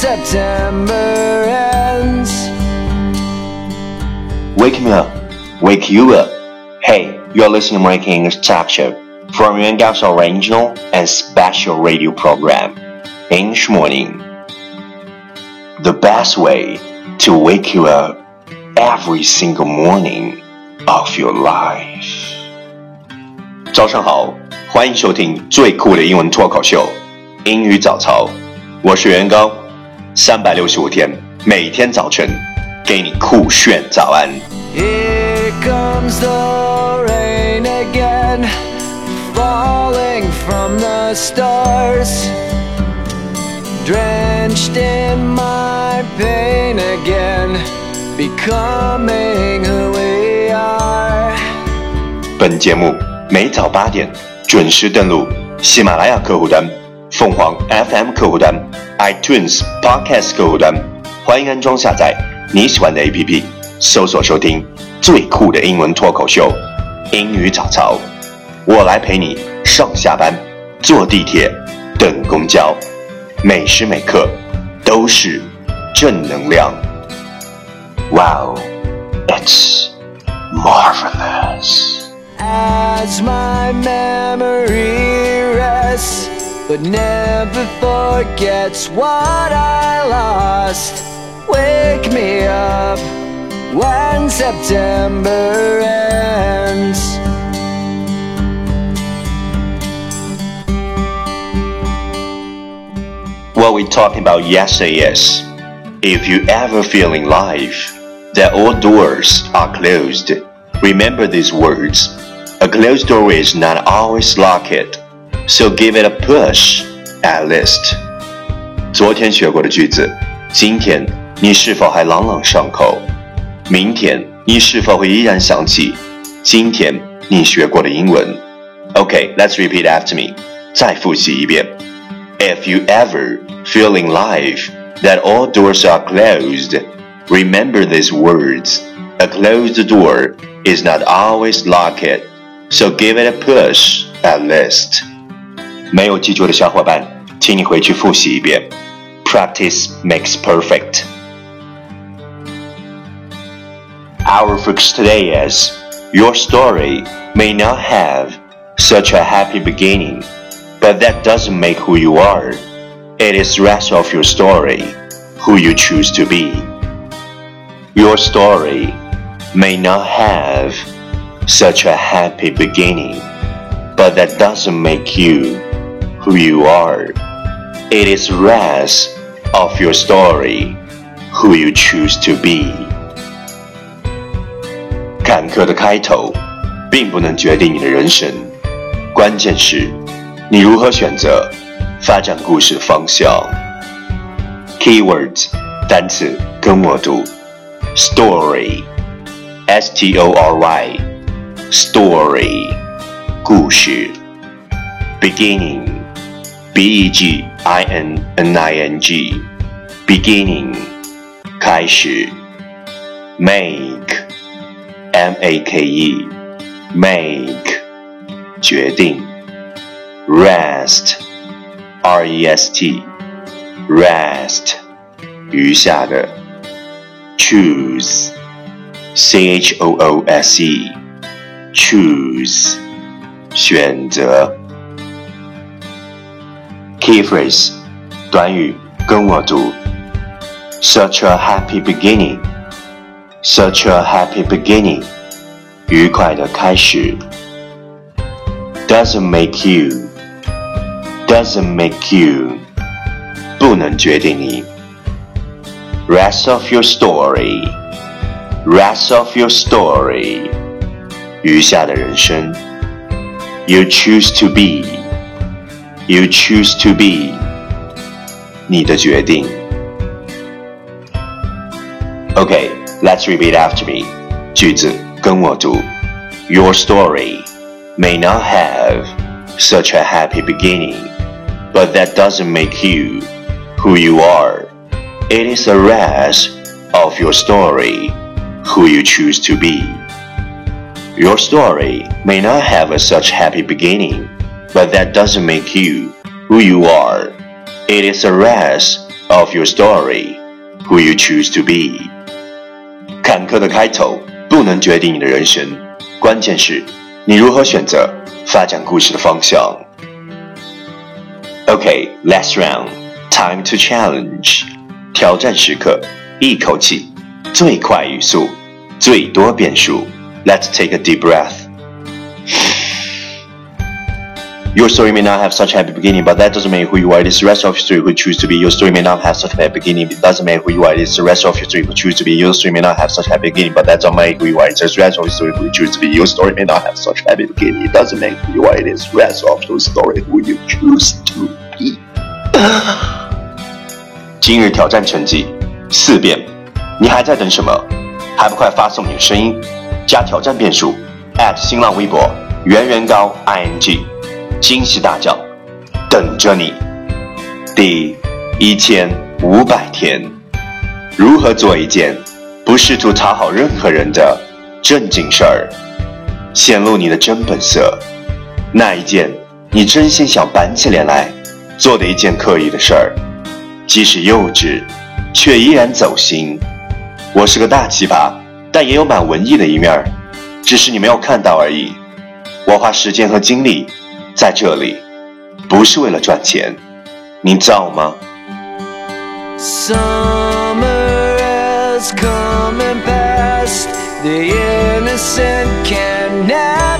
September ends. Wake me up, wake you up. Hey, you're listening to Breaking English Talk Show from Yuan Gao's original and special radio program, English Morning. The best way to wake you up every single morning of your life. 早上好，欢迎收听最酷的英文脱口秀——英语早操。我是袁高， 三百六十五天，每天早晨给你酷炫早安。Here comes the rain again, falling from the stars. Drenched in my pain again, becoming who we are. 本节目每早八点准时登录喜马拉雅客户端、凤凰 FM 客户端、iTunes Podcast 客户端，欢迎安装下载你喜欢的 APP，搜索收听最酷的英文脱口秀《英语早操》，我来陪你上下班、坐地铁、等公交，每时每刻都是正能量。Wow, it's marvelous. As my memory rests, but never forgets what I lost. Wake me up when September ends. What we talking about yes yesterday is, if you ever feel in life that all doors are closed, remember these words. A closed door is not always locked, so give it a push at least. 昨天学过的句子，今天你是否还朗朗上口？明天你是否会依然想起今天你学过的英文？Okay, let's repeat after me. 再复习一遍。If you ever feel in life that all doors are closed, remember these words. A closed door is not always locked, so give it a push at least. 没有记住的小伙伴，请你回去复习一遍。Practice makes perfect. Our focus today is your story may not have such a happy beginning, but that doesn't make who you are. It is the rest of your story, who you choose to be. Your story may not have such a happy beginning, but that doesn't make you who you are. It is the rest of your story, who you choose to be. 坎坷的开头，并不能决定你的人生，关键是你如何选择发展故事的方向。Keywords 单词跟我读，story，s t o r y，story，故事 ，beginning，b e g i n n i n g，beginning，开始，make。M A K E make 决定 rest R E S T rest 余下的 choose C H O O S E choose 选择 key phrase 短语跟我读 such a happy beginning such a happy beginning，愉快的开始。Doesn't make you, doesn't make you，不能决定你。Rest of your story, rest of your story，余下的人生。You choose to be, you choose to be， 你的决定。Okay, let's repeat after me. 句子跟我读。Your story may not have such a happy beginning, but that doesn't make you who you are. It is the rest of your story who you choose to be. Your story may not have a such happy beginning, but that doesn't make you who you are. It is the rest of your story who you choose to be. 坎坷的开头不能决定你的人生，关键是你如何选择发展故事的方向。Okay, last round. Time to challenge. 挑战时刻，一口气，最快语速，最多变数。Let's take a deep breath. Your story may not have such a happy beginning, but that doesn't mean who you are. It is the rest of your story who choose to be. Your story may not have such a happy beginning, but it doesn't mean who you are. It is the rest of your story who choose to be. Your story may not have such a happy beginning, but that doesn't mean who you are. It is the rest of your story who choose to be. Your story may not have such a happy beginning. It doesn't mean who you are. It is the rest of your story who you choose to be. 今日挑战成绩四遍，你还在等什么？还不快发送你的声音加挑战变数新浪微博圆圆高 ing， 惊喜大奖等着你。第一千五百天，如何做一件不试图讨好任何人的正经事儿，显露你的真本色？那一件你真心想板起脸来做的一件刻意的事儿，即使幼稚，却依然走心。我是个大奇葩，但也有蛮文艺的一面儿，只是你没有看到而已。我花时间和精力在这里，不是为了赚钱，你造吗？Summer has come and passed. The innocent can now.